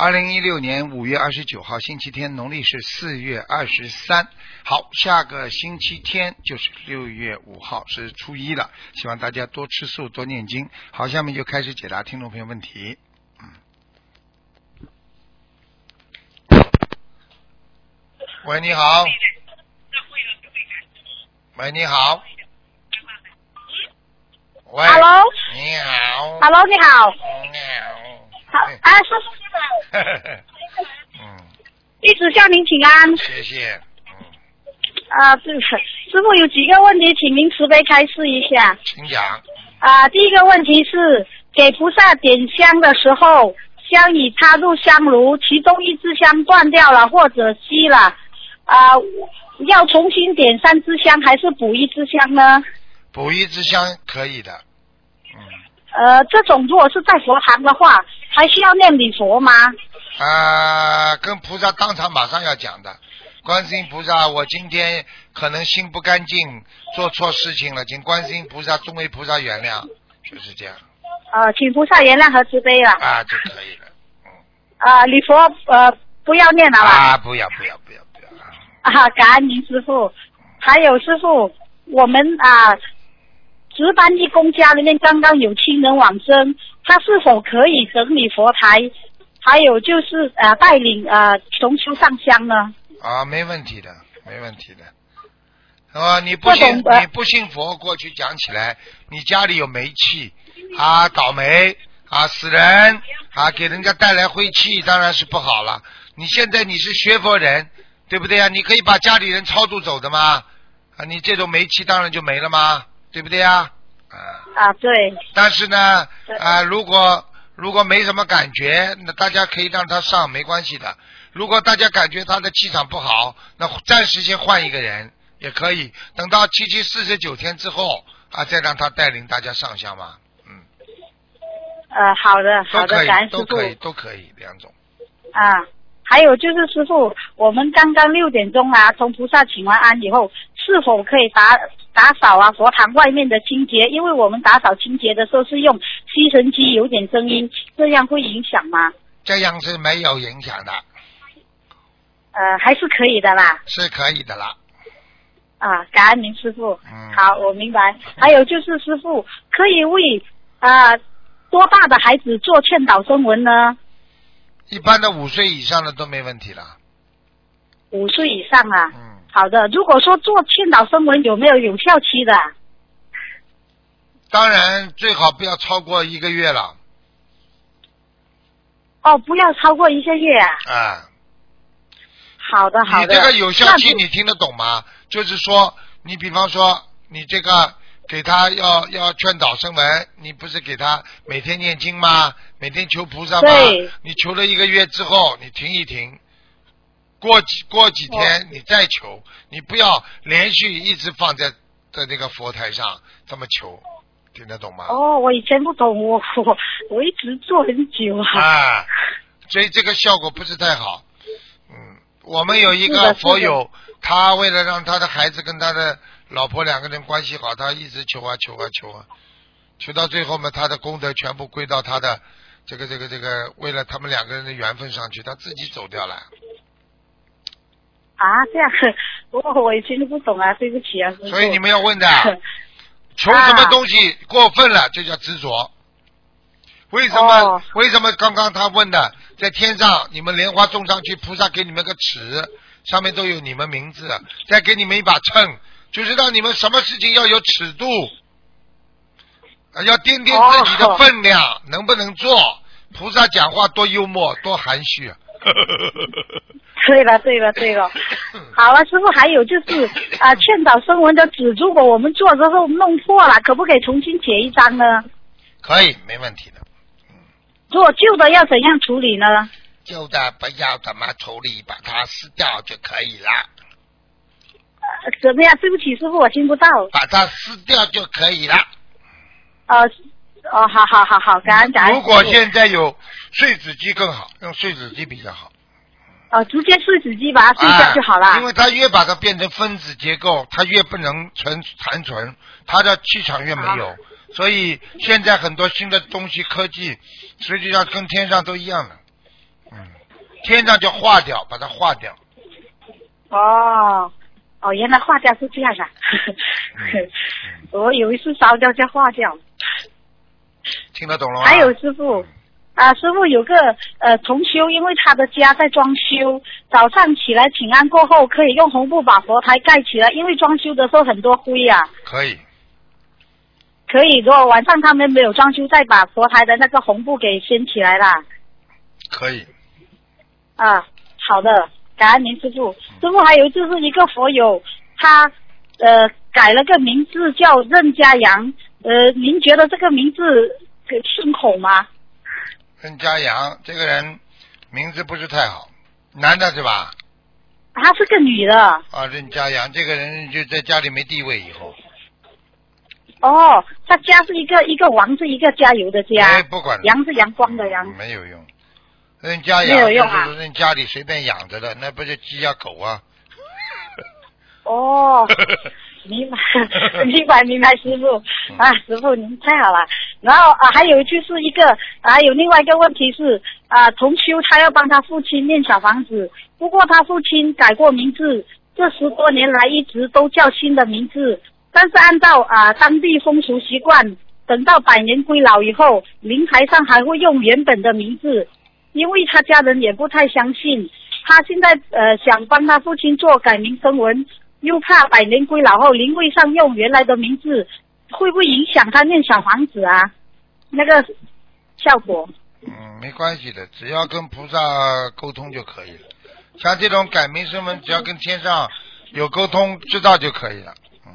二零一六年五月二十九号，星期天，农历是四月二十三。好，下个星期天就是六月五号，是初一了。希望大家多吃素，多念经。好，下面就开始解答听众朋友问题。嗯。喂，你好。喂，你好。喂。Hello，你好。Hello，你好，你好好。啊，师傅师傅，嗯，一直向您请安。谢谢。嗯，啊，对，师傅有几个问题，请您慈悲开示一下。请讲。啊，第一个问题是，给菩萨点香的时候，香已插入香炉，其中一支香断掉了或者熄了，啊，要重新点三支香，还是补一支香呢？补一支香可以的。嗯。呃，这种如果是在佛堂的话，还需要念礼佛吗？啊，跟菩萨当场马上要讲的。观世音菩萨，我今天可能心不干净，做错事情了，请观世音菩萨、众位菩萨原谅，就是这样呃，请菩萨原谅和慈悲了。啊就可以了。嗯啊，礼佛呃不要念了吧？啊，不要不要不要不要啊！啊，感恩您师傅。还有师傅，我们啊值班义工家里面刚刚有亲人往生，他是否可以整理佛台？还有就是呃带领呃同修上香呢？啊，没问题的，没问题的。啊，你不信你不信佛，过去讲起来，你家里有煤气啊，倒霉啊，死人啊，给人家带来晦气，当然是不好了。你现在你是学佛人，对不对呀？你可以把家里人超度走的吗？啊，你这种煤气当然就没了吗？对不对呀？啊，啊，对，但是呢，对啊，如果如果没什么感觉，那大家可以让他上，没关系的。如果大家感觉他的气场不好，那暂时先换一个人也可以，等到七七四十九天之后啊，再让他带领大家上香嘛，嗯，呃，好的好的，感恩师傅都可以，都可以，两种。啊。还有就是师傅，我们刚刚六点钟啊，从菩萨请完安以后，是否可以打打扫啊佛堂外面的清洁？因为我们打扫清洁的时候是用吸尘机，有点声音，这样会影响吗？这样是没有影响的，呃，还是可以的啦。是可以的啦。啊，感恩您师傅。嗯好，我明白。还有就是师傅可以为啊、多大的孩子做劝导声文呢？一般的五岁以上的都没问题了。五岁以上啊。嗯，好的，如果说做劝导声文有没有有效期的？当然最好不要超过一个月了哦，不要超过一个月啊。啊。好的，好的。你这个有效期你听得懂吗？就是说，你比方说，你这个给他要要劝导声闻，你不是给他每天念经吗？每天求菩萨吗对？你求了一个月之后，你停一停，过几过几天你再求，你不要连续一直放在在那个佛台上这么求，听得懂吗？哦，我以前不懂，我我我一直做很久啊。啊，所以这个效果不是太好。嗯，我们有一个佛友，他为了让他的孩子跟他的老婆两个人关系好，他一直求啊求啊求啊，求到最后嘛，他的功德全部归到他的这个这个这个，为了他们两个人的缘分上去，他自己走掉了。啊，这样，我我以前都不懂啊，对不起啊，所以你们要问的，求什么东西过分了，就叫执着。为什么？哦为什么刚刚他问的，在天上你们莲花种上去，菩萨给你们个尺，上面都有你们名字，再给你们一把秤，就是让你们什么事情要有尺度，啊要掂掂自己的分量，能不能做？菩萨讲话多幽默，多含蓄啊！对了，对了，对了。好了，师傅，还有就是啊、劝导声纹的纸，如果我们做之后弄破了，可不可以重新写一张呢？可以，没问题的。如果旧的要怎样处理呢？旧的不要怎么处理，把它撕掉就可以了。呃怎么样？对不起，师傅，我听不到。把它撕掉就可以了。呃，哦，好好好好，感恩感恩。如果现在有碎纸机更好，用碎纸机比较好。哦，直接碎纸机把它碎掉就好了。啊因为它越把它变成分子结构，它越不能存残存，它的气场越没有。所以现在很多新的东西科技，实际上跟天上都一样的。嗯，天上就化掉，把它化掉。哦，哦，原来化掉是这样啊！嗯 我以为是烧掉再化掉。听得懂了吗？还有师傅啊，师傅有个呃同修，因为他的家在装修，早上起来请安过后，可以用红布把佛台盖起来，因为装修的时候很多灰啊。可以，可以，如果晚上他们没有装修，再把佛台的那个红布给掀起来啦。可以。啊，好的，感恩您师傅。师傅还有就是一个佛友，他呃改了个名字叫任家阳，呃，您觉得这个名字呃顺口吗？任家阳这个人名字不是太好，男的是吧？她是个女的。啊，任家阳这个人就在家里没地位以后，哦，他家是一个一个王是一个加油的家，哎，不管阳是阳光的阳。没有用。任家没养就有用啊是任家里随便养着的，那不就鸡呀、狗啊？哦，明白，明白，明白，师傅啊，师傅您太好了。然后啊，还有就是一个，还有另外一个问题是啊，同修他要帮他父亲念小房子，不过他父亲改过名字，这十多年来一直都叫新的名字，但是按照啊当地风俗习惯，等到百年归老以后，灵台上还会用原本的名字，因为他家人也不太相信。他现在呃想帮他父亲做改名声文，又怕百年归老后灵位上用原来的名字，会不会影响他念小房子啊？那个效果？嗯，没关系的，只要跟菩萨沟通就可以了。像这种改名声文，只要跟天上有沟通，知道就可以了。嗯，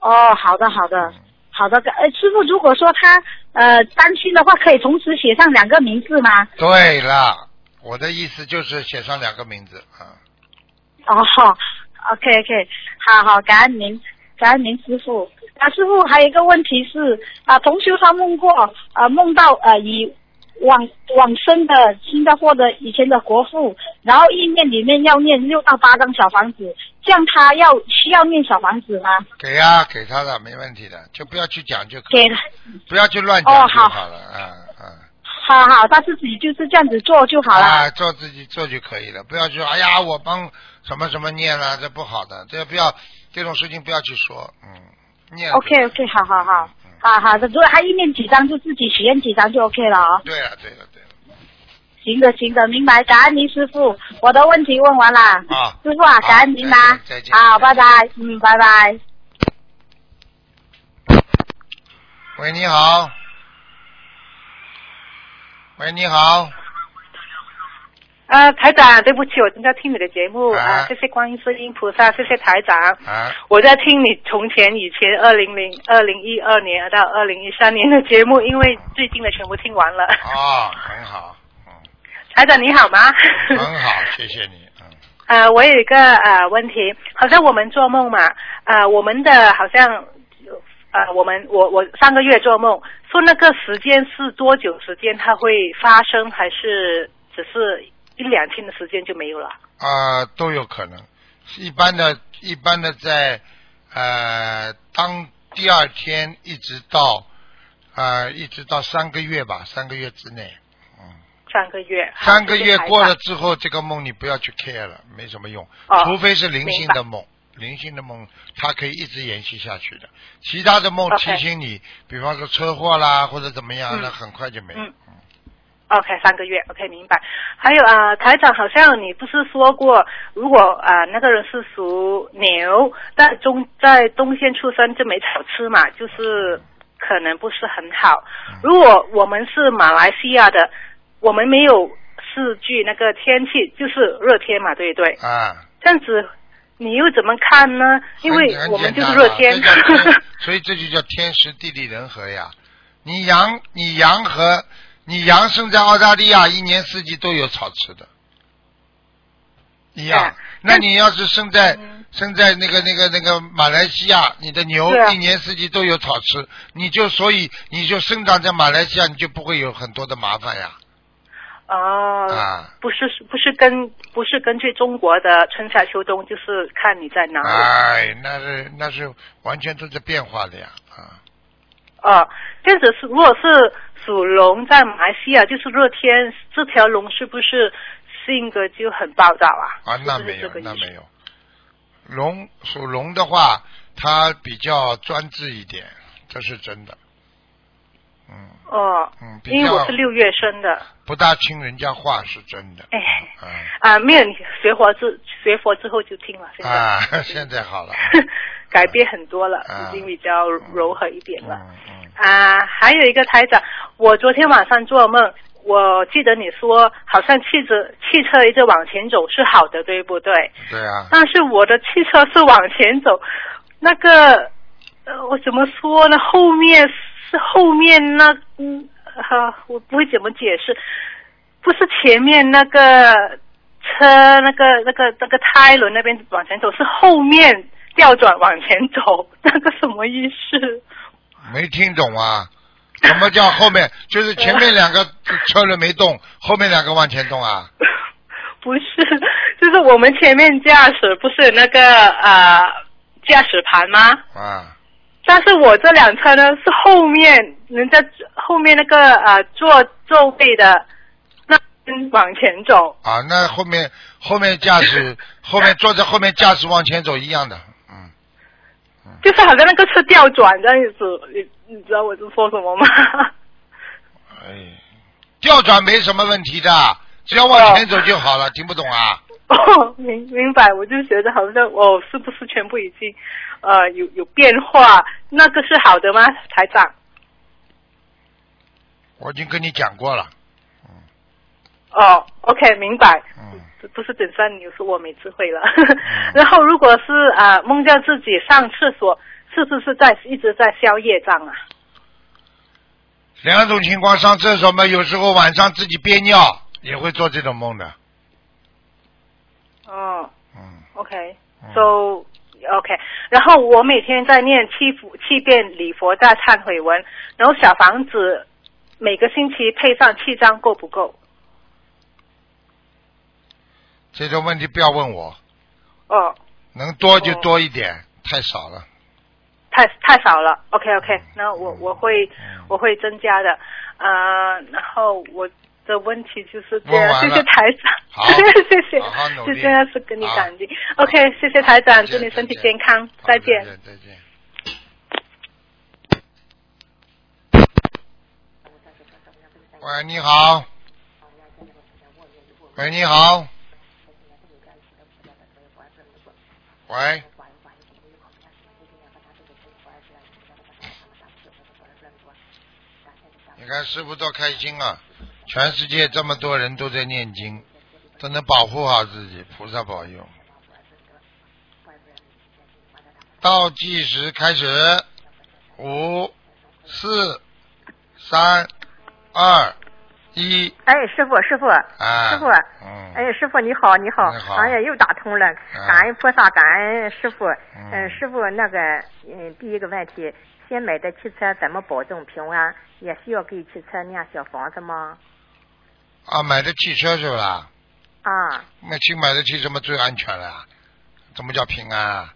哦，好的好的好的，呃，师傅，如果说他呃担心的话，可以同时写上两个名字吗？对了，我的意思就是写上两个名字啊。哦，OK OK，好好，感恩您，感恩您师傅。啊，师傅还有一个问题是啊，同修他梦过啊，梦到呃以往往生的新加坡的以前的国父，然后意念里面要念六到八张小房子，这样他要需要念小房子吗？给啊、给他的没问题的，就不要去讲就可以给了，不要去乱讲就哦好好了。啊啊好好，他自己就是这样子做就好了。啊，做自己做就可以了，不要去说哎呀，我帮什么什么念了，这不好的，这不要这种事情不要去说，嗯，念 OK OK，好好好，好好的，如果他一念几张就自己许愿几张就 OK 了哦。对了对了对了，行的，行的，明白。感恩您师傅，我的问题问完了。啊师傅啊，感恩您啦。再见好，拜拜。嗯，拜拜。喂，你好。喂，你好。呃，台长，对不起，我正在听你的节目啊啊、谢谢观音世音菩萨，谢谢台长。啊，我在听你从前以前二零零二零一二年到二零一三年的节目，因为最近的全部听完了。哦，很好，嗯，台长你好吗？很好，谢谢你，嗯，呃，我有一个呃问题，好像我们做梦嘛，呃，我们的好像呃，我们我我上个月做梦，说那个时间是多久时间它会发生，还是只是一两天的时间就没有了？啊，都有可能。一般的，一般的在呃，当第二天一直到呃，一直到三个月吧，三个月之内，嗯，三个月，三个月过。了之后，这个梦你不要去 care 了，没什么用，哦除非是灵性的梦。灵性的梦，它可以一直延续下去的。其他的梦提醒你，比方说车祸啦，或者怎么样，嗯那很快就没了。嗯 OK，三个月，OK，明白。还有啊、呃台长，好像你不是说过，如果啊、呃那个人是属牛，在中在东线出生就没草吃嘛，就是可能不是很好。如果我们是马来西亚的，我们没有四句那个天气，就是热天嘛，对不对？啊，这样子你又怎么看呢？因为很我们就是很热天 所以这就叫天时地利人和呀。你羊，你羊和你羊生在澳大利亚，一年四季都有草吃的，一样。哎那你要是生在嗯生在那个那个那个马来西亚，你的牛一年四季都有草吃，你就所以你就生长在马来西亚，你就不会有很多的麻烦呀。哦，啊不是不是根不是根据中国的春夏秋冬，就是看你在哪里。哎，那是那是完全都在变化的呀啊。哦，这样子是如果是属龙在马来西亚，就是热天，这条龙是不是性格就很暴躁啊？啊，那没有那没有。龙属龙的话，它比较专制一点，这是真的。嗯哦，嗯，因为我是六月生的，不大听人家话是真的。哎，嗯啊，没有，你学佛之学佛之后就听了，现在、啊，现在好了。改变很多了，啊已经比较柔和一点了。嗯嗯。啊，还有一个台长，我昨天晚上做梦，我记得你说好像汽车汽车一直往前走是好的，对不对？对啊，但是我的汽车是往前走，那个呃，我怎么说呢？后面是后面那嗯哈、我不会怎么解释，不是前面那个车那个那个那个胎轮那边往前走，是后面调转往前走，那个什么意思？没听懂啊？什么叫后面？就是前面两个车轮没动，后面两个往前动啊？不是，就是我们前面驾驶不是有那个呃驾驶盘吗？啊，但是我这辆车呢是后面人家后面那个呃坐座位的那边往前走，啊，那后面后面驾驶 后面坐在后面驾驶往前走一样的，嗯，就是好像那个车调转这样子，你你知道我是说什么吗？哎，调转没什么问题的，只要往前走就好了，听不懂啊？哦，明明白，我就觉得好像哦，是不是全部已经呃有有变化？那个是好的吗，台长？我已经跟你讲过了，哦，OK，明白。嗯，不不是本山牛，是我没智慧了。然后如果是啊、梦见自己上厕所，是不是在一直在消业障啊？两种情况，上厕所嘛，有时候晚上自己憋尿也会做这种梦的，哦嗯，，OK，so、OK，然后我每天在念七佛七遍礼佛大忏悔文，然后小房子每个星期配上七张够不够？这种问题不要问我，哦，能多就多一点，太少了。太太少了。OK OK，那我我会嗯我会增加的。呃，然后我的问题就是这样，谢谢台长，好 谢谢，好好努力就这样是跟你好感激。OK，谢谢台长，祝你身体健康，再见。再见。喂，你好。喂，你好。喂。你看师傅多开心啊！全世界这么多人都在念经，都能保护好自己，菩萨保佑。倒计时开始，五、四、三、二、一，哎，师傅，师傅，啊，师傅，嗯，哎，师傅你好，你好，你好哎呀，又打通了，啊感恩菩萨，感恩师傅。嗯嗯，师傅，那个，嗯，第一个问题，新买的汽车怎么保证平安？也需要给汽车念小房子吗？啊，买的汽车是不啦？啊那新买的汽车嘛最安全了，怎么叫平安啊？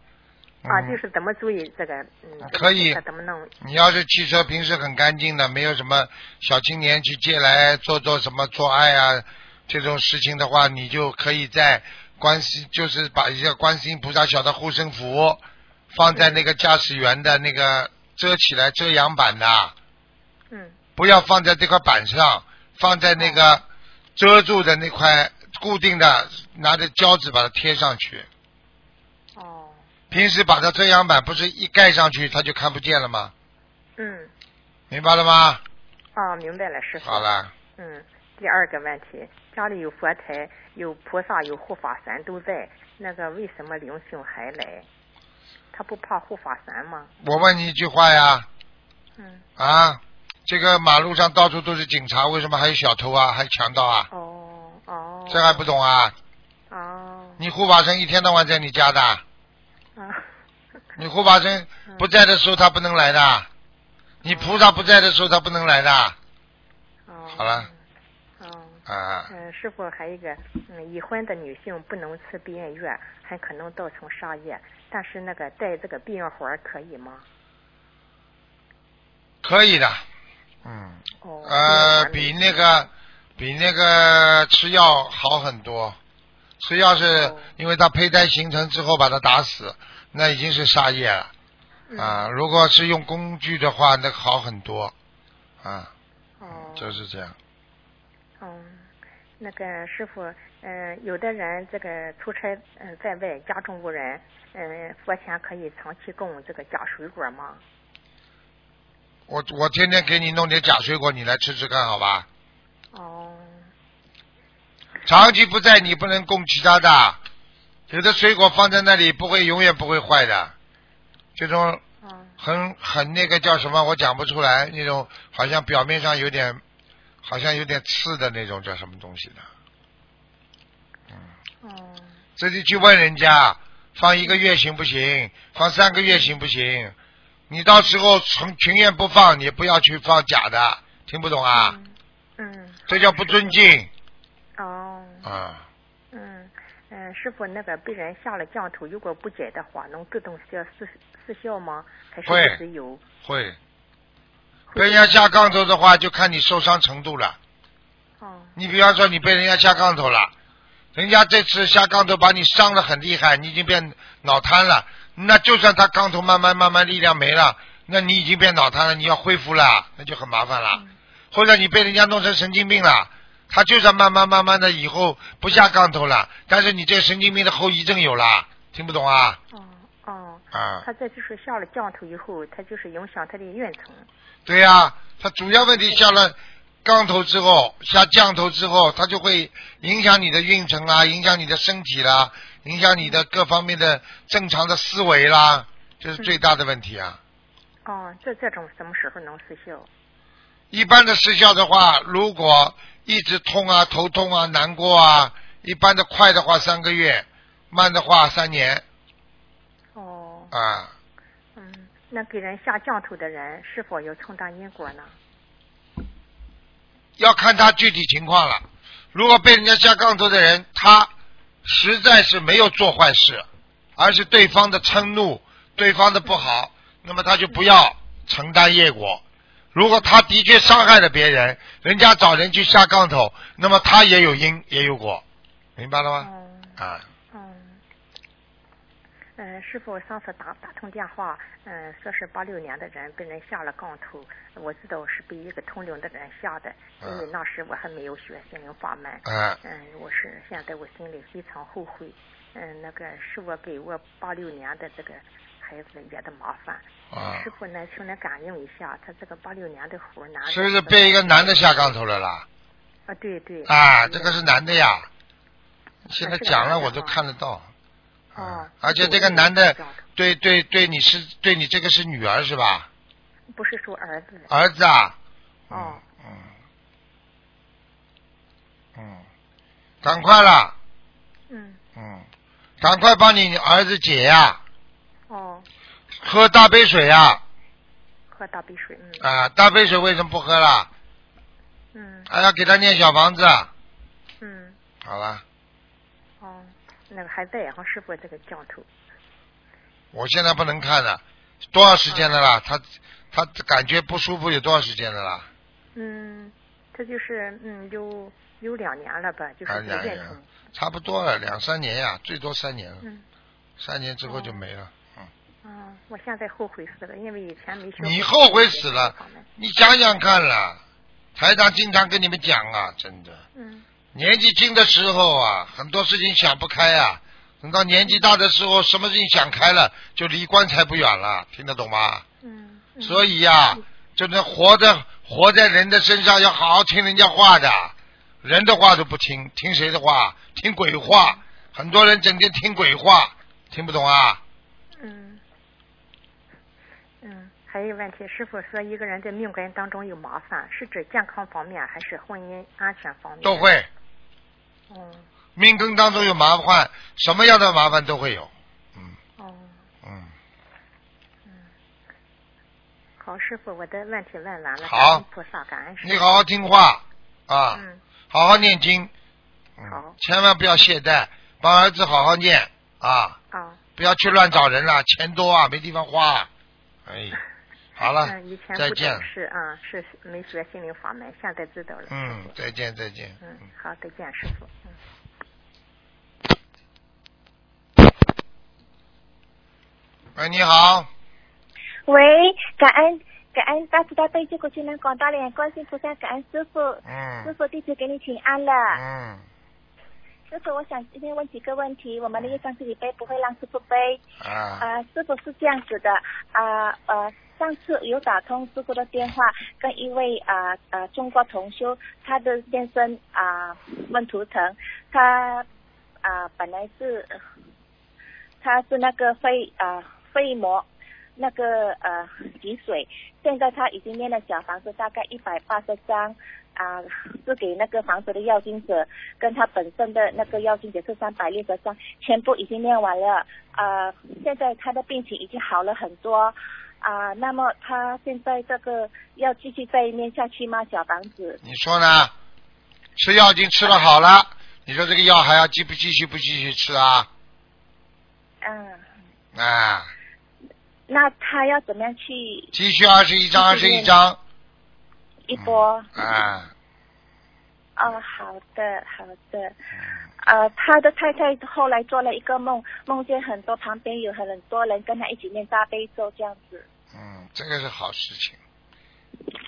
啊，嗯就是怎么注意这个，嗯，可以怎么弄？你要是汽车平时很干净的，没有什么小青年去借来做做什么做爱啊这种事情的话，你就可以在观世，就是把一个观世音菩萨小的护身符放在那个驾驶员的那个遮起来遮阳板的，嗯不要放在这块板上，放在那个遮住的那块固定的，拿着胶纸把它贴上去。哦，平时把它遮阳板不是一盖上去，它就看不见了吗？嗯，明白了吗？哦，明白了，师傅。好了。嗯，第二个问题，家里有佛台，有菩萨，有护法神都在，那个为什么灵性还来？他不怕护法神吗？我问你一句话呀，嗯，啊，这个马路上到处都是警察，为什么还有小偷啊，还有强盗啊？哦哦。这还不懂啊？哦你护法神一天到晚在你家的，啊你护法神不在的时候他不能来的，你菩萨不在的时候他不能来的。哦。好了。哦。啊。嗯，师傅还有一个，嗯，已婚的女性不能吃避孕药，很可能造成杀业。但是那个带这个避孕环可以吗？可以的，嗯。哦。呃，比那个比那个吃药好很多。吃药是因为它胚胎形成之后把它打死，那已经是杀业了。啊，如果是用工具的话，那好很多。啊。哦。就是这样。嗯，那个师傅，嗯，有的人这个出差嗯在外，家中无人，嗯，佛前可以长期供这个假水果吗？我我天天给你弄点假水果，你来吃吃看，好吧？哦。长期不在，你不能供其他的。有的水果放在那里不会永远不会坏的，这种很很那个叫什么，我讲不出来。那种好像表面上有点，好像有点刺的那种叫什么东西的。嗯。哦。自己去问人家，放一个月行不行？放三个月行不行？你到时候从情愿不放，你不要去放假的，听不懂啊？嗯。这叫不尊敬。哦。啊。嗯嗯，师傅，那个被人下了降头，如果不解的话，能自动消失失效吗？还是只有？会。被人家下杠头的话，就看你受伤程度了。哦。你比方说，你被人家下杠头了，人家这次下杠头把你伤的很厉害，你已经变脑瘫了。那就算他杠头慢慢慢慢力量没了，那你已经变脑瘫了，你要恢复了，那就很麻烦了。或者你被人家弄成神经病了，他就算慢慢慢慢的以后不下杠头了，但是你这个神经病的后遗症有了，听不懂啊？哦哦。啊。他这就是下了降头以后，他就是影响他的运程。对呀，他主要问题下了杠头之后，下降头之后，他就会影响你的运程啊，影响你的身体啦。影响你的各方面的正常的思维啦，这是最大的问题啊。哦，这这种什么时候能失效？一般的失效的话，如果一直痛啊、头痛啊、难过啊，一般的快的话三个月，慢的话三年。哦。啊。嗯，那给人下降头的人是否有重大因果呢？要看他具体情况了。如果被人家下杠头的人，他。实在是没有做坏事，而是对方的嗔怒，对方的不好，那么他就不要承担业果。如果他的确伤害了别人，人家找人去下杠头，那么他也有因也有果，明白了吗？啊。嗯，师傅上次打打通电话，嗯，说是八六年的人被人下了杠头，我知道是被一个通灵的人下的，因为那时我还没有学心灵法门。嗯。嗯，我是现在我心里非常后悔，嗯，那个是我给我八六年的这个孩子惹的麻烦。啊。师傅呢，请您感应一下，他这个八六年的虎男。是不是被一个男的下杠头了啦？啊，对对。啊，这个是男的呀。现在讲了，我都看得到。哦，而且这个男的，对对对，你是对你这个是女儿是吧？不是说儿子。儿子啊。哦。嗯。嗯。赶快了。嗯。嗯。赶快帮你儿子解呀。哦。喝大杯水呀。喝大杯水，嗯。啊，大杯水为什么不喝了？嗯。还要给他念小房子。嗯。好了。哦。那个还在哈，师傅这个降头。我现在不能看了，多少时间的啦？他他感觉不舒服有多少时间的啦？嗯，他就是嗯有有两年了吧，就是两年。差不多了，两三年呀，最多三年。嗯。三年之后就没了，嗯。嗯，我现在后悔死了，因为以前没学。你后悔死了？你想想看了，台长经常跟你们讲啊，真的。嗯。年纪轻的时候啊，很多事情想不开啊。等到年纪大的时候，什么事情想开了，就离棺材不远了。听得懂吗？嗯。所以呀，就那活着活在人的身上，要好好听人家话的。人的话都不听，听谁的话？听鬼话。很多人整天听鬼话，听不懂啊。嗯。嗯，还有问题，师傅说一个人在命根当中有麻烦，是指健康方面还是婚姻安全方面？都会。命根当中有麻烦，什么样的麻烦都会有。嗯，哦，嗯，嗯，好，师傅，我的问题问完了。好，菩萨感恩师，你好好听话啊，好好念经，好，千万不要懈怠，帮儿子好好念啊，啊，不要去乱找人了，钱多啊，没地方花，哎。好了嗯，以前不再见懂事啊，是没学心灵法门，现在知道了。嗯，再见再见。嗯，好，再见，师傅。嗯。喂，你好，喂，感恩感恩大慈大悲救苦救难广大灵观世音菩萨，感恩师傅，嗯师嗯傅弟子给你请安了。嗯师傅，我想今天问几个问题，我们的业障自己背，不会让师傅背。啊啊、师傅是这样子的，啊呃上次有打通师傅的电话，跟一位啊呃中国同修，他的先生啊、问图腾，他啊、本来是他是那个肺啊、肺膜那个呃积水，现在他已经念了小房子大概一百八十张。啊，是给那个房子的要经者，跟他本身的那个要经者是三百六十张，全部已经念完了。啊，现在他的病情已经好了很多。啊，那么他现在这个要继续再念下去吗？小房子？你说呢？吃药已经吃了好了，你说这个药还要继不继续不继续吃啊？嗯，啊，那他要怎么样去继续二十一张，二十一张。一波？啊，哦，好的，好的。呃，他的太太后来做了一个梦，梦见很多旁边有很多人跟他一起念大悲咒，这样子，嗯，这个是好事情。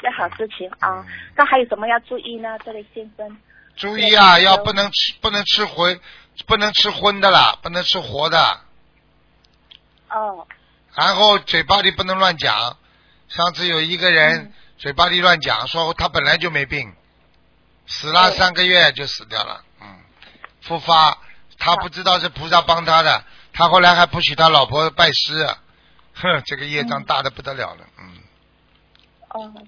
是好事情啊。嗯那还有什么要注意呢？这位先生？注意啊，要不能吃，不能吃荤，不能吃荤的啦，不能吃活的。哦，然后嘴巴里不能乱讲。上次有一个人、嗯。嘴巴里乱讲，说他本来就没病，死了三个月就死掉了，嗯，复发，他不知道是菩萨帮他的，他后来还不许他老婆拜师，哼，这个业障嗯。大的不得了了，嗯。哦，嗯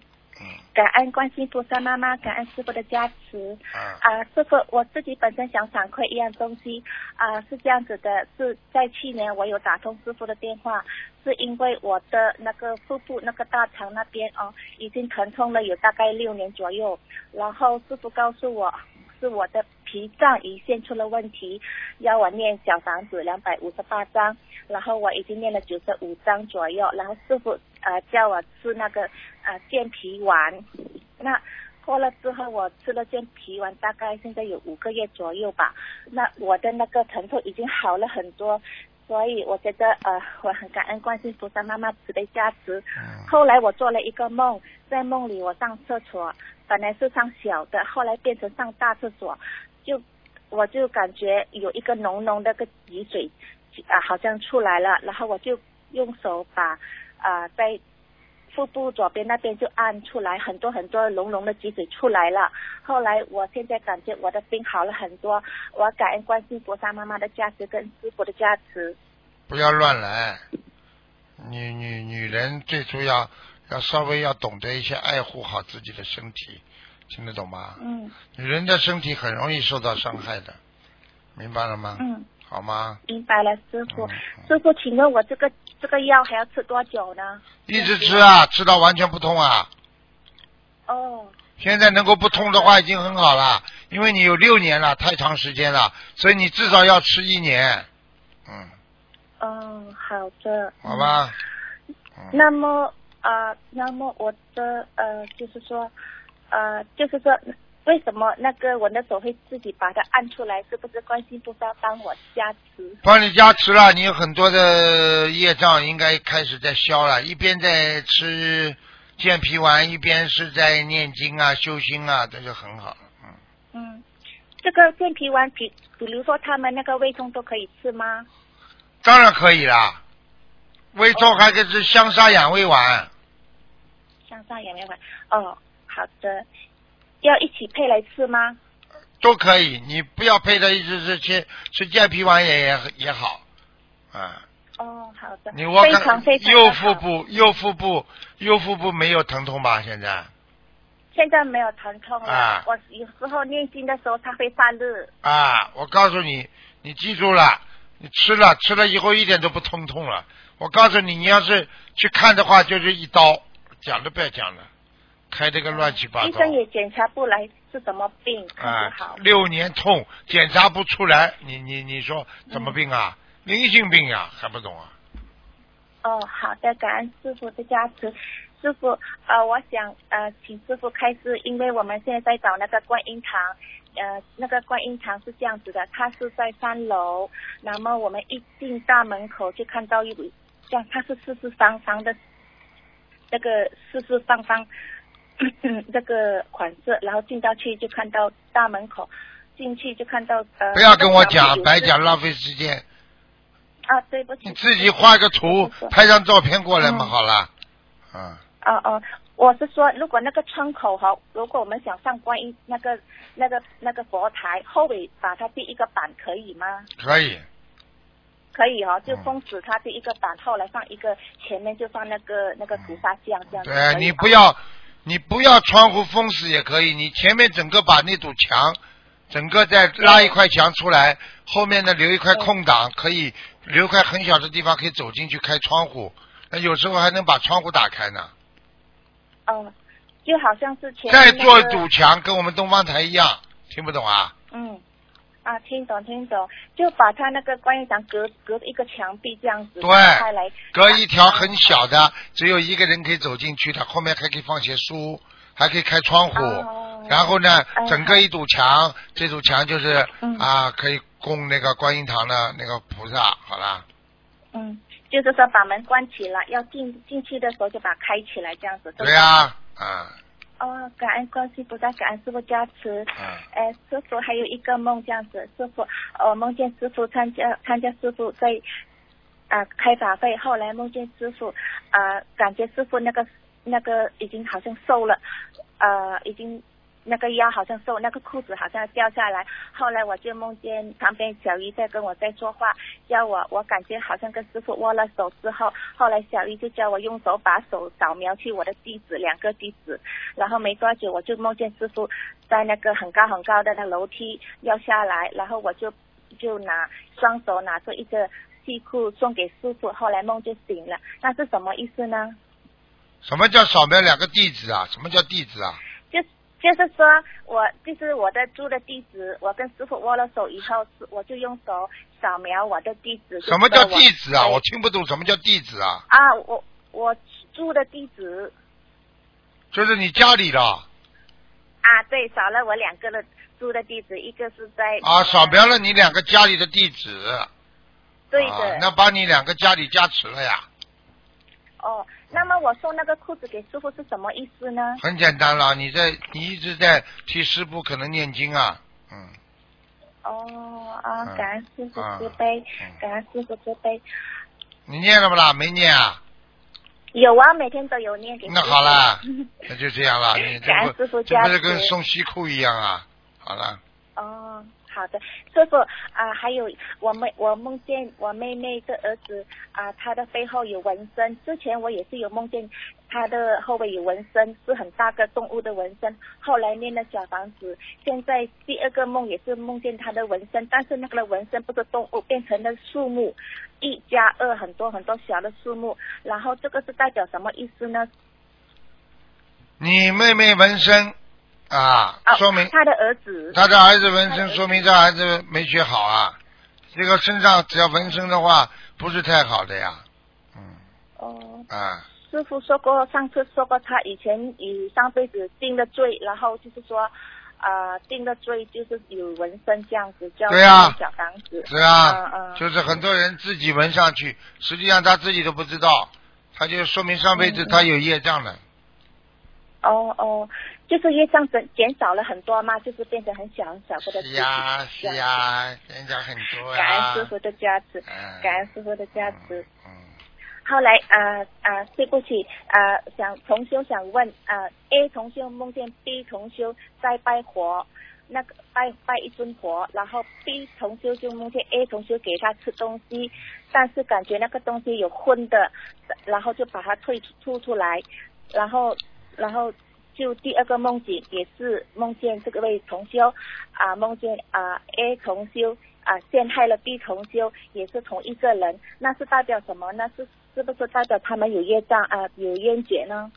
感恩观世音菩萨妈妈，感恩师傅的加持。啊。啊，师傅，我自己本身想反馈一样东西。啊，是这样子的，是在去年我有打通师傅的电话，是因为我的那个腹部那个大肠那边哦，已经疼痛了有大概六年左右，然后师傅告诉我是我的脾脏胰腺出了问题，要我念小房子两百五十八章，然后我已经念了九十五章左右，然后师傅呃叫我吃那个呃健脾丸，那过了之后我吃了健脾丸，大概现在有五个月左右吧，那我的那个疼痛已经好了很多。所以我觉得，呃，我很感恩观世音菩萨妈妈慈悲加持。嗯后来我做了一个梦，在梦里我上厕所，本来是上小的，后来变成上大厕所，就我就感觉有一个浓浓的个积水啊、好像出来了，然后我就用手把啊、在腹部左边那边就按出来，很多很多浓浓的积水出来了。后来我现在感觉我的病好了很多，我感恩观世音菩萨妈妈的加持跟师傅的加持。不要乱来。女女女人最初要要稍微要懂得一些爱护好自己的身体，听得懂吗？嗯女人的身体很容易受到伤害的，明白了吗？嗯，好吗？明白了，师傅。嗯师傅，请问我这个这个药还要吃多久呢？一直吃啊，吃到完全不痛啊。哦，现在能够不痛的话已经很好了，因为你有六年了，太长时间了，所以你至少要吃一年。嗯，哦，好的。好吧。嗯那么呃，那么我的呃，就是说呃，就是说，为什么那个我的手会自己把它按出来？是不是观世音菩萨帮我加持？帮你加持了，你有很多的业障应该开始在消了，一边在吃健脾丸，一边是在念经啊、修心啊，这就很好。嗯，嗯，这个健脾丸，比比如说他们那个胃痛都可以吃吗？当然可以啦。胃痛还可以吃香砂养胃丸，香砂养胃丸。哦，好的，要一起配来吃吗？都可以。你不要配的一直是吃吃健脾丸也也也好，啊。哦，好的，你我非常看非常右腹部右腹部右腹部没有疼痛吧？现在现在没有疼痛了。啊我有时候念经的时候，它会发热。啊，我告诉你，你记住了，你吃了吃了以后一点都不痛痛了。我告诉你，你要是去看的话，就是一刀讲都不要讲了，开这个乱七八糟。医生也检查不来是什么病，啊六年痛，检查不出来，你你你说什么病啊？灵性病呀，还不懂啊？哦，好的，感恩师傅的加持。师傅，呃，我想呃，请师傅开示，因为我们现在在找那个观音堂，呃，那个观音堂是这样子的，它是在三楼，那么我们一进大门口就看到一这样，它是四四方方的，那个四四方方，这个款式，然后进到去就看到大门口，进去就看到呃，不要跟我讲，白讲，浪费时间。啊，对不起，你自己画个图，拍张照片过来嘛，嗯好了。嗯，哦哦，我是说，如果那个窗口哈，如果我们想上观音那个那个那个佛台后尾把它第一个板可以吗？可以。可以哈、就嗯封死它第一个板，后来放一个前面就放那个那个菩萨像这样子。对你不要，你不要窗户封死也可以，你前面整个把那堵墙，整个再拉一块墙出来，后面呢留一块空档，可以留一块很小的地方可以走进去开窗户。那有时候还能把窗户打开呢。哦，就好像是前面再做那个堵墙，跟我们东方台一样，听不懂啊？嗯。啊，听懂听懂，就把他那个观音堂隔隔一个墙壁这样子对开来，隔一条很小的，只有一个人可以走进去的，后面还可以放些书，还可以开窗户。哦然后呢，嗯整个一堵墙，这堵墙就是、嗯啊，可以供那个观音堂的那个菩萨，好啦。嗯，就是说把门关起来，要进进去的时候就把它开起来这样子。对呀、啊，哦，感恩观世菩萨，感恩师傅加持。嗯哎，师傅还有一个梦这样子，师傅，我梦见师傅参加参加师傅在啊、开法会，后来梦见师傅啊、感觉师傅那个那个已经好像瘦了，呃，已经那个腰好像瘦，那个裤子好像掉下来。后来我就梦见旁边小姨在跟我在说话，叫我，我感觉好像跟师傅握了手之后，后来小姨就叫我用手把手扫描去我的地址，两个地址，然后没多久我就梦见师傅在那个很高很高的那楼梯要下来，然后我就就拿双手拿着一个西裤送给师傅，后来梦就醒了，那是什么意思呢？什么叫扫描两个地址啊？什么叫地址啊？就就是说我就是我的住的地址，我跟师傅握了手以后，是我就用手扫描我的地址。什么叫地址啊？我听不懂什么叫地址啊？啊，我我住的地址就是你家里的啊，对，扫了我两个的住的地址，一个是在啊，扫描了你两个家里的地址。对的。啊，那把你两个家里加持了呀。哦，那么我送那个裤子给师傅是什么意思呢？很简单了，你在你一直在替师傅可能念经啊，嗯，哦啊，嗯感恩师傅啊慈悲，嗯感恩师傅慈悲。你念了不啦？没念啊？有啊，每天都有念。那好啦 那就这样了，你这感恩不这不是跟送西裤一样啊？好了，哦，好的，师傅啊，还有我梦我梦见我妹妹的儿子啊，他的背后有纹身。之前我也是有梦见他的后背有纹身，是很大个动物的纹身。后来念了小房子，现在第二个梦也是梦见他的纹身，但是那个纹身不是动物，变成了树木，一加二很多很多小的树木。然后这个是代表什么意思呢？你妹妹纹身啊，哦，说明他的儿子。他的儿子纹身，说明这孩子没学好啊。这个身上只要纹身的话，不是太好的呀。嗯哦。啊，师傅说过，上次说过，他以前以上辈子定的罪，然后就是说，呃，定的罪就是有纹身这样子，叫对啊小房子。是啊，嗯嗯就是很多人自己纹上去，实际上他自己都不知道，他就说明上辈子他有业障了。哦哦，就是业障减减少了很多嘛，就是变成很小很小个的是呀是呀，减少很多啊感。恩师傅的加持，嗯感恩师傅的加持。嗯。后来啊啊、对不起啊、想重修想问啊、a 重修梦见 B 重修在拜佛，那个拜拜一尊佛，然后 B 重修就梦见 A 同修给他吃东西，但是感觉那个东西有荤的，然后就把它退吐出来，然后然后就第二个梦境也是梦见这个位同修啊，梦见啊 A 同修啊陷害了 B 同修，也是同一个人，那是代表什么呢？是是不是代表他们有业障啊，有冤结呢？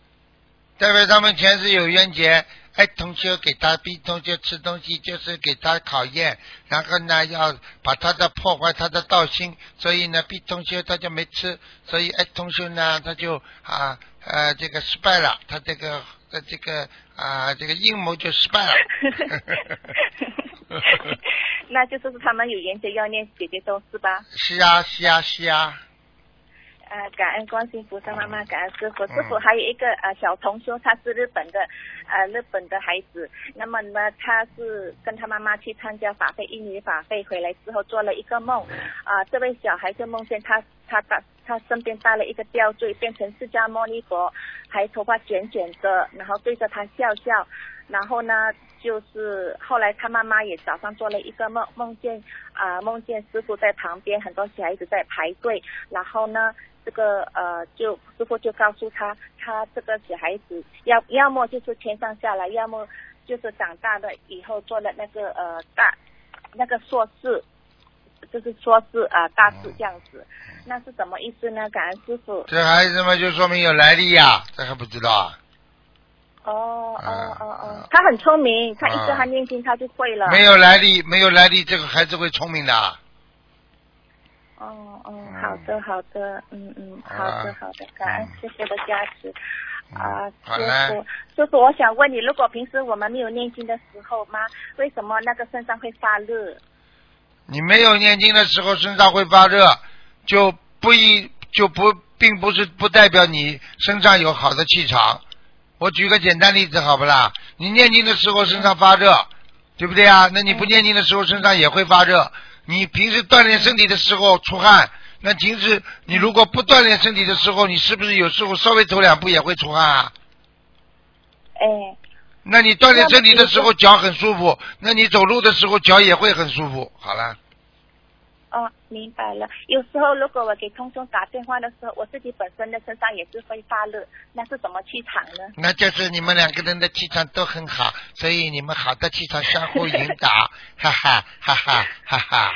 代表他们前世有冤结。，A，同学给他 B 同学吃东西，就是给他考验，然后呢要把他的破坏他的道心，所以呢 B 同学他就没吃，所以 A 同学呢他就啊呃这个失败了，他这个呃这个啊这个阴谋就失败了。那就是他们有缘结要念姐姐咒是吧？是啊是啊是啊。呃，感恩观世菩萨妈妈，感恩师傅。师傅还有一个呃小同修，他是日本的呃日本的孩子。那么呢，他是跟他妈妈去参加法会，印尼法会回来之后做了一个梦。啊，这位小孩就梦见他他他他身边带了一个吊坠，变成释迦牟尼佛，还头发卷卷的，然后对着他笑笑。然后呢，就是后来他妈妈也早上做了一个梦，梦见啊梦见师傅在旁边，很多小孩子在排队。然后呢。这个呃，就师傅就告诉他，他这个小孩子要要么就是天上下来，要么就是长大的以后做了那个呃大那个硕士，就是说是啊大事这样子，那是什么意思呢？感恩师傅。这孩子嘛，就说明有来历呀，这还不知道啊？哦哦哦哦，他很聪明，他一直他念经他就会了。没有来历，没有来历，这个孩子会聪明的。哦哦，好的好的，嗯嗯，好的好的，感恩师傅的加持啊，师傅师傅，我想问你，如果平时我们没有念经的时候吗？为什么那个身上会发热？你没有念经的时候身上会发热，就不一就不并不是不代表你身上有好的气场。我举个简单例子好不啦？你念经的时候身上发热，对不对啊？那你不念经的时候身上也会发热。你平时锻炼身体的时候出汗，那平时你如果不锻炼身体的时候，你是不是有时候稍微走两步也会出汗啊？哎。那你锻炼身体的时候脚很舒服，那你走路的时候脚也会很舒服。好了。哦，明白了。有时候如果我给通通打电话的时候，我自己本身的身上也是会发热，那是什么气场呢？那就是你们两个人的气场都很好，所以你们好的气场相互引导，哈哈哈哈哈哈。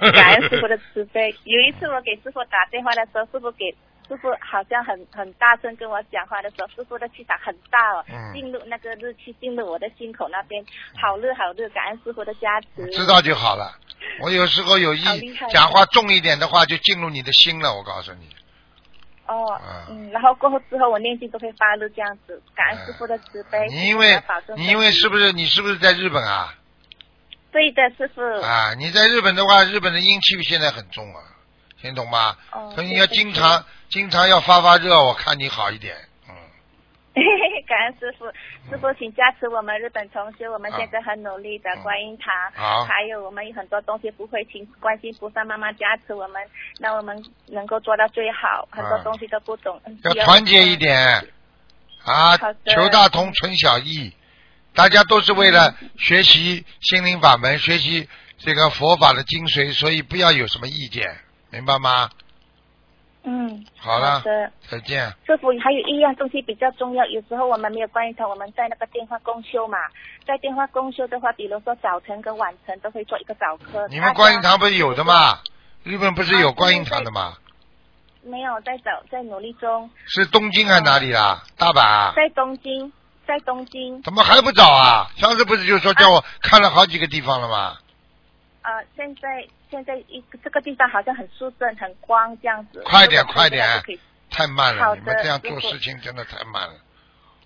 感恩师傅的慈悲。有一次我给师傅打电话的时候，师傅给。师傅好像很很大声跟我讲话的时候，师傅的气场很大哦，进入那个日气进入我的心口那边，好热好热，感恩师傅的加持。知道就好了，我有时候有意讲话重一点的话，就进入你的心了，我告诉你。哦，嗯，然后过后之后我念经都会发热这样子，感恩师傅的慈悲。你因为你因为是不是你是不是在日本啊？对的，师傅。啊，你在日本的话，日本的阴气现在很重啊，听懂吗？哦。所以你要经常。经常要发发热，我看你好一点，嗯。感恩师傅，师傅请加持我们日本同学，我们现在很努力的观音堂，好，还有我们有很多东西不会，请关心菩萨妈妈加持我们，让我们能够做到最好，很多东西都不懂，要团结一点。啊，求大同存小异，大家都是为了学习心灵法门，学习这个佛法的精髓，所以不要有什么意见，明白吗？嗯，好了，再见。师傅，还有一样东西比较重要，有时候我们没有关音堂，我们在那个电话公休嘛，在电话公休的话，比如说早晨跟晚晨都会做一个早课。你们观音堂不是有的吗？日本不是有观音堂的吗？没有，在找，在努力中。是东京还是哪里啦？大阪。在东京，在东京。怎么还不找啊？上次不是就说叫我看了好几个地方了吗？啊，现在现在一这个地方好像很舒正、很光这样子。快点，快点，太慢了，你们这样做事情真的太慢了。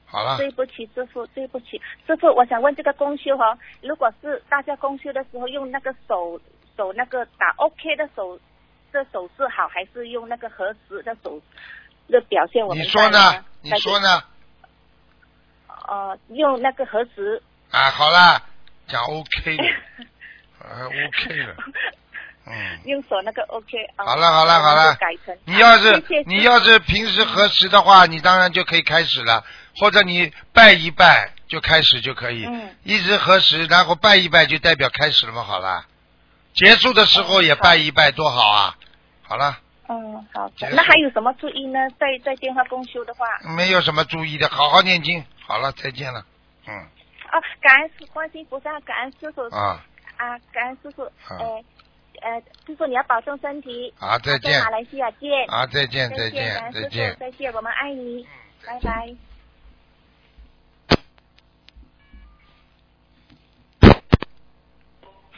好了。对不起，师傅，对不起，师傅，我想问这个公修哈，如果是大家公修的时候用那个手手那个打 OK 的手的手势好，还是用那个合十的手的表现？我你说呢？你说呢？呃，用那个合十。啊，好啦，讲 OK 的。还 OK 了，嗯，用手那个 OK 啊。好了好了好了，改成。你要是你要是平时核实的话，你当然就可以开始了，或者你拜一拜就开始就可以。嗯。一直核实，然后拜一拜就代表开始了嘛，好了。结束的时候也拜一拜，多好啊！好了。嗯，好。那还有什么注意呢？在在电话公修的话。没有什么注意的，好好念经。好了，再见了。嗯。啊，感恩师观音菩萨，感恩师傅。啊。啊感恩师傅哎呃师傅你要保重身体好再见。马来西亚见啊再见再见再见。再见我们爱你拜拜。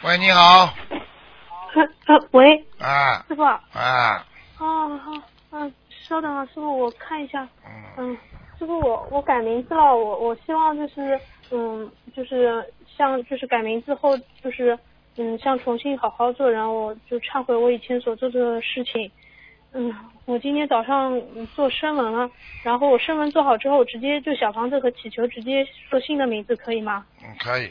喂你好。喂。啊。师傅啊。啊好嗯稍等啊师傅我看一下。嗯。师傅我我改名字了我我希望就是嗯，就是像就是改名字后就是，嗯，像重新好好做人，我就忏悔我以前所做的事情。嗯，我今天早上嗯做声纹了，然后我声纹做好之后，直接就小房子和祈求直接说新的名字可以吗？嗯，可以，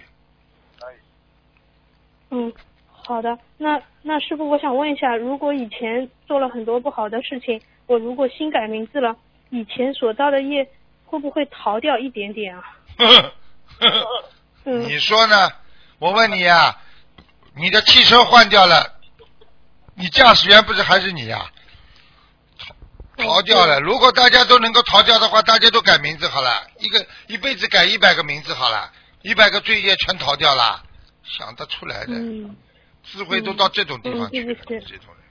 嗯，好的。那那师傅，我想问一下，如果以前做了很多不好的事情，我如果新改名字了，以前所造的业会不会逃掉一点点啊？你说呢？我问你呀、你的汽车换掉了，你驾驶员不是还是你呀、逃逃掉了。如果大家都能够逃掉的话，大家都改名字好了，一个一辈子改一百个名字好了，一百个罪业全逃掉了，想得出来的，嗯。智慧都到这种地方去了，嗯对对对。这种人。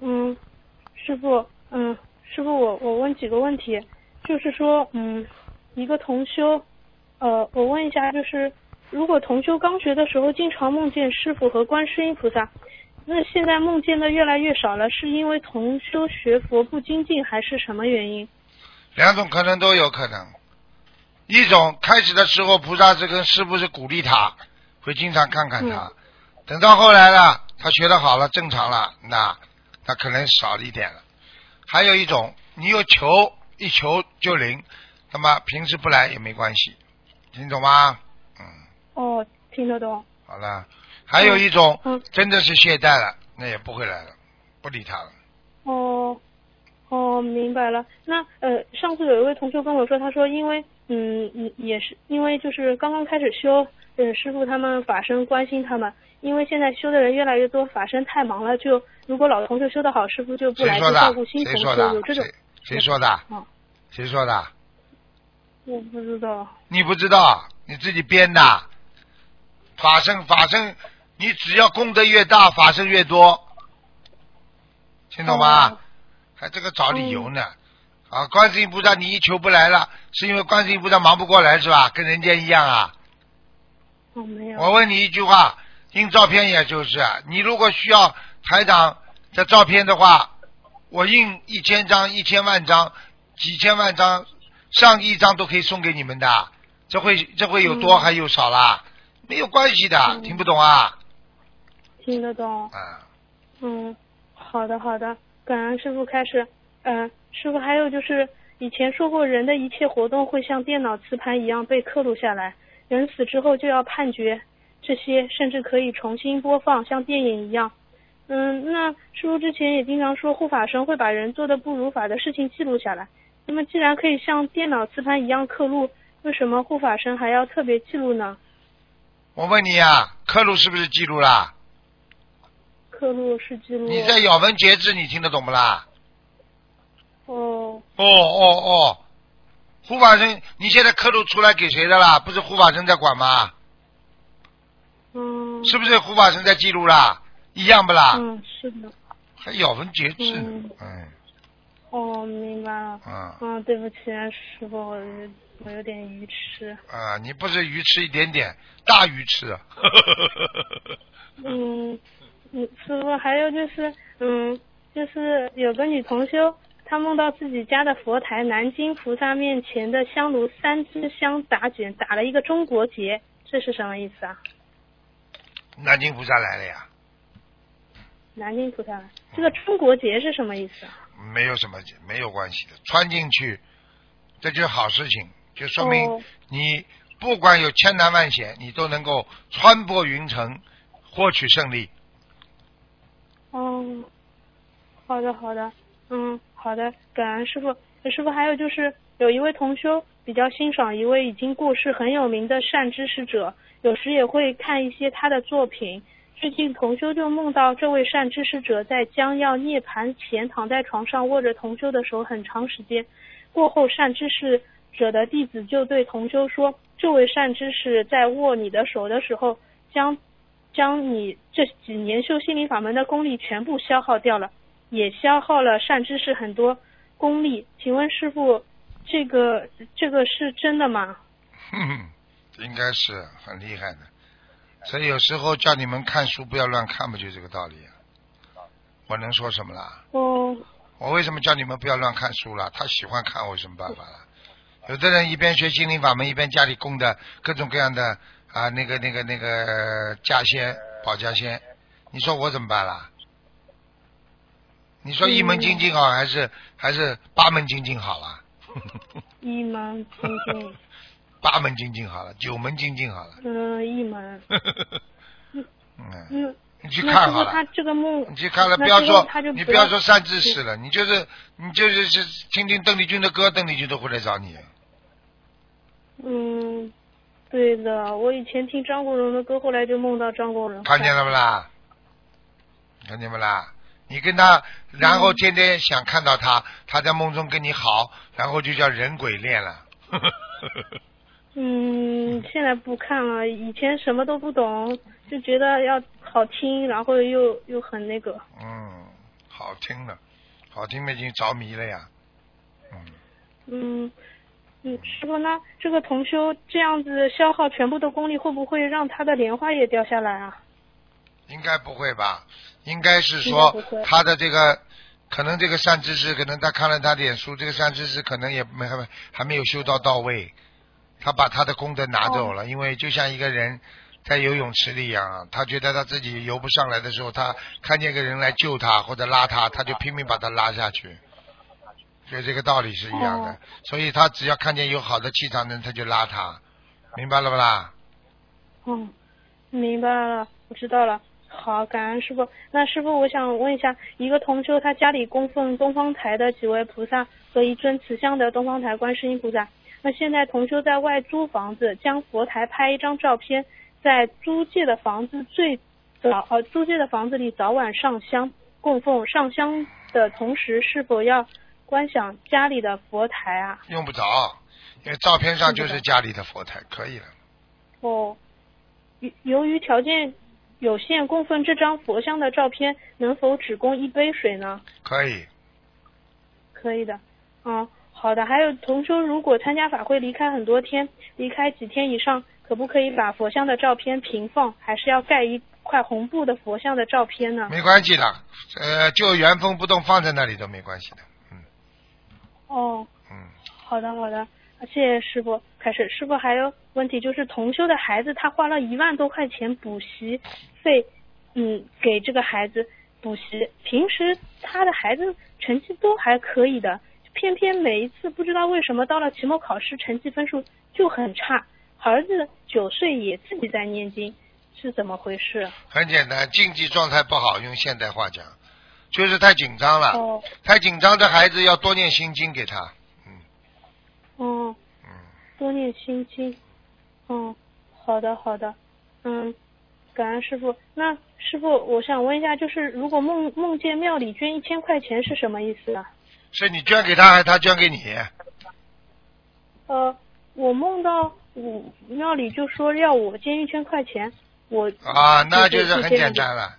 嗯，师傅，嗯，师傅，我我问几个问题，就是说，嗯，一个同修，呃，我问一下，就是如果同修刚学的时候经常梦见师傅和观世音菩萨，那现在梦见的越来越少了，是因为同修学佛不精进，还是什么原因？两种可能都有可能。一种开始的时候，菩萨是跟师傅是鼓励他，会经常看看他。等到后来了，他学的好了，正常了，那那可能少一点了。还有一种，你有求一求就灵，那么平时不来也没关系，听懂吗？嗯，哦，听得懂。好了。还有一种，嗯真的是懈怠了，那也不会来了，不理他了。哦，哦，明白了。那呃，上次有一位同学跟我说，他说因为嗯嗯也是因为就是刚刚开始修，嗯，师傅他们法身关心他们，因为现在修的人越来越多，法身太忙了，就如果老同学修得好，师傅就不来去谁说的照顾新？同学，谁说的有？这种谁谁说的？哦谁说的？我不知道。你不知道，你自己编的。法身法身，你只要功德越大，法身越多，听懂吗？哦还这个找理由呢？啊，观世音菩萨，你一求不来了，是因为观世音菩萨忙不过来是吧？跟人间一样啊。哦，没有。我问你一句话，印照片也就是，你如果需要台长的照片的话，我印一千张、一千万张、几千万张、上亿张都可以送给你们的，这会这会有多嗯还有少啦？没有关系的，嗯听不懂啊？听得懂。啊，嗯，好的好的，感恩师傅开始。嗯、师傅还有就是以前说过，人的一切活动会像电脑磁盘一样被刻录下来，人死之后就要判决，这些甚至可以重新播放，像电影一样。嗯，那师傅之前也经常说护法神会把人做的不如法的事情记录下来。那么既然可以像电脑磁盘一样刻录，为什么护法神还要特别记录呢？我问你呀、刻录是不是记录啦？刻录是记录。你在咬文嚼字，你听得懂不啦？哦，哦哦哦，护法神，你现在刻录出来给谁的啦？不是护法神在管吗？嗯。是不是护法神在记录啦？一样不啦？嗯，是的。还咬文嚼字，嗯嗯哦，明白了。嗯嗯，对不起，师傅，我有我有点愚痴。啊，你不是愚痴一点点，大愚痴啊！嗯，嗯，师傅，还有就是，嗯，就是有个女同修，她梦到自己家的佛台南京菩萨面前的香炉三支香打卷，打了一个中国结，这是什么意思啊？南京菩萨来了呀，南京菩萨，这个中国结是什么意思啊？没有什么没有关系的，穿进去，这就是好事情，就说明哦你不管有千难万险，你都能够穿破云层，获取胜利。哦，好的好的，嗯，好的，感恩师傅。师傅，还有就是有一位同修比较欣赏一位已经过世很有名的善知识者，有时也会看一些他的作品。最近同修就梦到这位善知识者在将要涅槃前躺在床上握着同修的手很长时间，过后善知识者的弟子就对同修说：“这位善知识在握你的手的时候，将将你这几年修心灵法门的功力全部消耗掉了，也消耗了善知识很多功力。请问师傅，这个这个是真的吗？哼哼，应该是很厉害的。所以有时候叫你们看书不要乱看，不就这个道理？我能说什么啦？嗯，我为什么叫你们不要乱看书了？他喜欢看，我有什么办法了？有的人一边学心灵法门，一边家里供的各种各样的啊，那个那个那个家仙、保家仙，你说我怎么办啦？你说一门精进好，还是还是八门精进好啦？一门精进，八门精进好了，九门精进好了。嗯，一门。嗯，嗯，你去看好了。他这个梦，你去看了，不要说你不要说善知识了，你就是你就是是听听邓丽君的歌，邓丽君都会来找你。嗯，对的，我以前听张国荣的歌，后来就梦到张国荣。看见了不啦？看见不啦？你跟他，然嗯后天天想看到他，他在梦中跟你好，然后就叫人鬼恋了。嗯，现在不看了，以前什么都不懂，就觉得要好听，然后又又很那个。嗯，好听了，好听的已经着迷了呀。嗯，嗯嗯，师傅，那这个同修这样子消耗全部的功力，会不会让他的莲花也掉下来啊？应该不会吧？应该是说他的这个，可能这个善知识，可能他看了他点书，这个善知识可能也没还没还没有修到到位，他把他的功德拿走哦了，因为就像一个人在游泳池里一样啊，他觉得他自己游不上来的时候，他看见个人来救他或者拉他，他就拼命把他拉下去，就这个道理是一样的。哦所以他只要看见有好的气场的人，他就拉他，明白了不啦？嗯，明白了，我知道了。好，感恩师傅。那师傅，我想问一下，一个同修他家里供奉东方台的几位菩萨和一尊慈像的东方台观世音菩萨，那现在同修在外租房子，将佛台拍一张照片，在租借的房子最早呃租借的房子里早晚上香供奉，上香的同时是否要观想家里的佛台啊？用不着，因为照片上就是家里的佛台，可以了。哦，由由于条件有限，供奉这张佛像的照片能否只供一杯水呢？可以，可以的。嗯，好的。还有同修如果参加法会离开很多天，离开几天以上，可不可以把佛像的照片平放，还是要盖一块红布的佛像的照片呢？没关系的，呃，就原封不动放在那里都没关系的。嗯哦，嗯，好的好的，谢谢师傅。开始，师傅还有问题就是同修的孩子他花了一万多块钱补习费，嗯，给这个孩子补习。平时他的孩子成绩都还可以的，偏偏每一次不知道为什么到了期末考试成绩分数就很差。儿子九岁也自己在念经，是怎么回事？很简单，竞技状态不好，用现代话讲，就是太紧张了。哦太紧张的孩子要多念心经给他。嗯哦，嗯，多念心经。嗯，好的好的，嗯，感恩师傅。那师傅，我想问一下，就是如果梦梦见庙里捐一千块钱是什么意思啊？是你捐给他还是他捐给你？呃，我梦到我庙里就说要我捐一千块钱，我啊，那就是很简单了。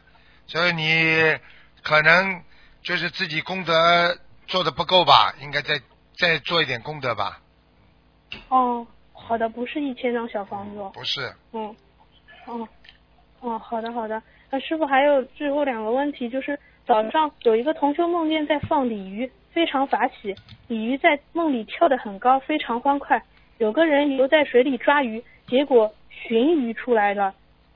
所以你可能就是自己功德做的不够吧，应该再再做一点功德吧。哦，好的，不是一千张小房子哦。不是，嗯，哦，哦，好的好的。那师傅还有最后两个问题，就是早上有一个同修梦见在放鲤鱼，非常法喜，鲤鱼在梦里跳得很高，非常欢快。有个人游在水里抓鱼，结果鲟鱼出来了。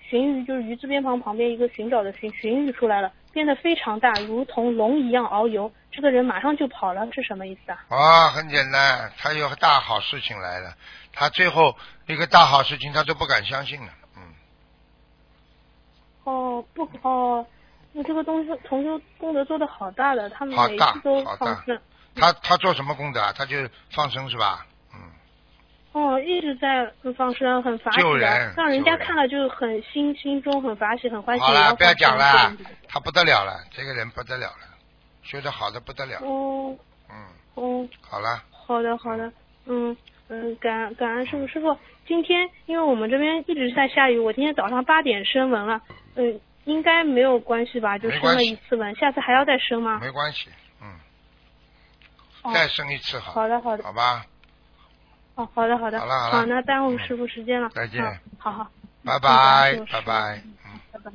鲟鱼就是鱼字边旁旁边一个寻找的寻，鲟鱼出来了，变得非常大，如同龙一样遨游。这个人马上就跑了，是什么意思啊？啊，很简单，他有大好事情来了，他最后一个大好事情他都不敢相信了，嗯，哦，不哦，那这个东西同修功德做的好大的，他们每次都好生。他他做什么功德啊？他就放生是吧？嗯，哦，一直在放生，很法喜的人，让人家看了就很心心中很法喜，很欢喜。好了，不要讲了他不得了了，这个人不得了了，学的好的不得了，哦嗯，哦，好了，好的好的，嗯嗯，感感恩师傅师傅，今天因为我们这边一直在下雨，我今天早上八点升文了，嗯，应该没有关系吧？就生了一次文，下次还要再生吗？没关系，嗯，哦再生一次好，好的好的好吧，哦，好的好的，好了好了那耽误嗯师傅时间了，再见嗯好好，拜拜拜拜，嗯。拜拜。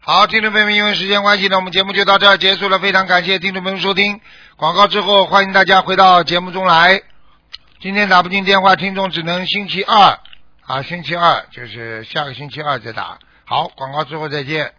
好，听众朋友们，因为时间关系呢，我们节目就到这儿结束了。非常感谢听众朋友们收听广告之后，欢迎大家回到节目中来。今天打不进电话，听众只能星期二啊，星期二就是下个星期二再打。好，广告之后再见。